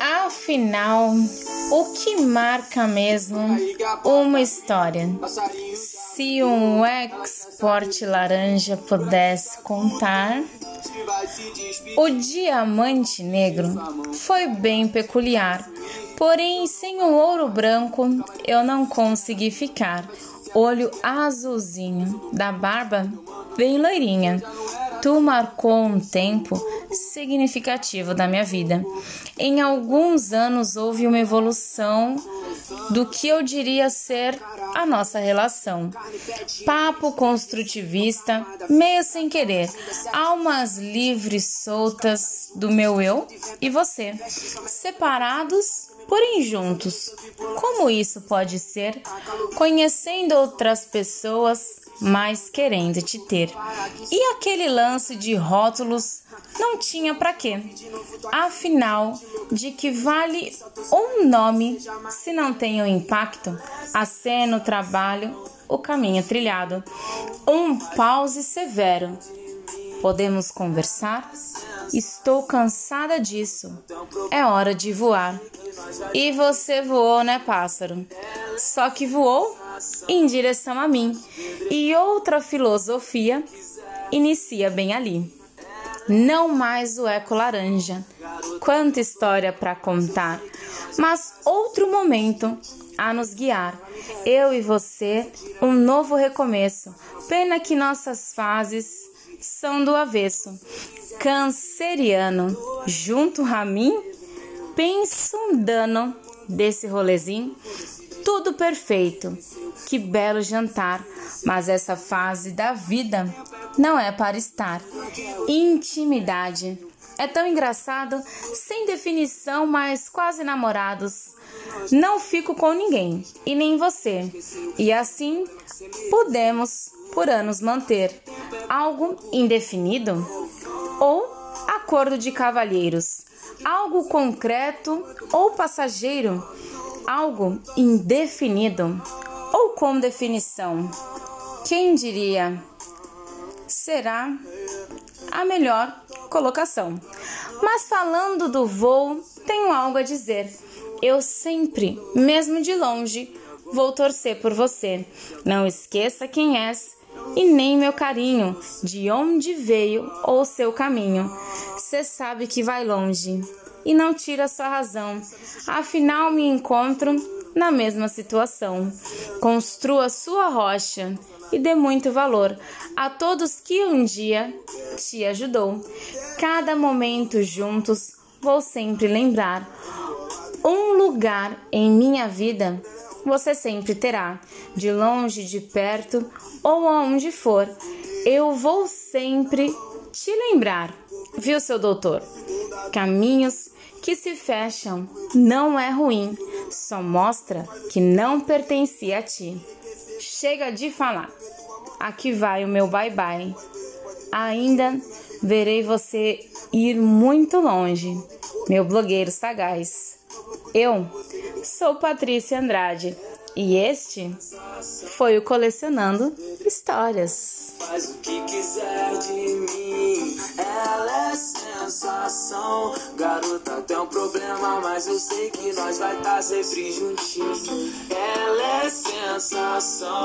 Afinal, o que marca mesmo uma história? Se um export laranja pudesse contar, o diamante negro foi bem peculiar, porém sem o ouro branco eu não consegui ficar. Olho azulzinho, da barba bem loirinha. Tu marcou um tempo significativo da minha vida. Em alguns anos houve uma evolução do que eu diria ser a nossa relação. Papo construtivista, meio sem querer, almas livres soltas do meu eu e você, separados porém juntos. Como isso pode ser? Conhecendo outras pessoas, mas querendo te ter. E aquele lance de rótulos não tinha para quê? Afinal, de que vale um nome se não tem o impacto, a cena, o trabalho, o caminho trilhado? Um pause severo. Podemos conversar? Estou cansada disso. É hora de voar. E você voou, né, pássaro? Só que voou em direção a mim. E outra filosofia inicia bem ali. Não mais o eco laranja. Quanta história para contar. Mas outro momento a nos guiar. Eu e você, um novo recomeço. Pena que nossas fases são do avesso. Canceriano, junto a mim, penso um dano desse rolezinho. Tudo perfeito, que belo jantar, mas essa fase da vida não é para estar. Intimidade. É tão engraçado, sem definição, mas quase namorados. Não fico com ninguém, e nem você. E assim podemos por anos manter algo indefinido ou acordo de cavalheiros, algo concreto ou passageiro, algo indefinido ou com definição. Quem diria? Será a melhor colocação. Mas falando do voo, tenho algo a dizer. Eu sempre, mesmo de longe, vou torcer por você. Não esqueça quem és e nem meu carinho, de onde veio ou seu caminho. Cê sabe que vai longe e não tira sua razão. Afinal, me encontro na mesma situação. Construa sua rocha e dê muito valor a todos que um dia te ajudou. Cada momento juntos vou sempre lembrar. Um lugar em minha vida você sempre terá, de longe, de perto ou aonde for. Eu vou sempre te lembrar, viu, seu doutor? Caminhos que se fecham não é ruim, só mostra que não pertencia a ti. Chega de falar. Aqui vai o meu bye bye. Ainda verei você ir muito longe, meu blogueiro sagaz. Eu sou Patrícia Andrade e este foi o Colecionando Histórias. Faz o que quiser de mim, ela é sensação. Garota, tem um problema, mas eu sei que nós vai estar tá sempre juntinhos. Ela é sensação.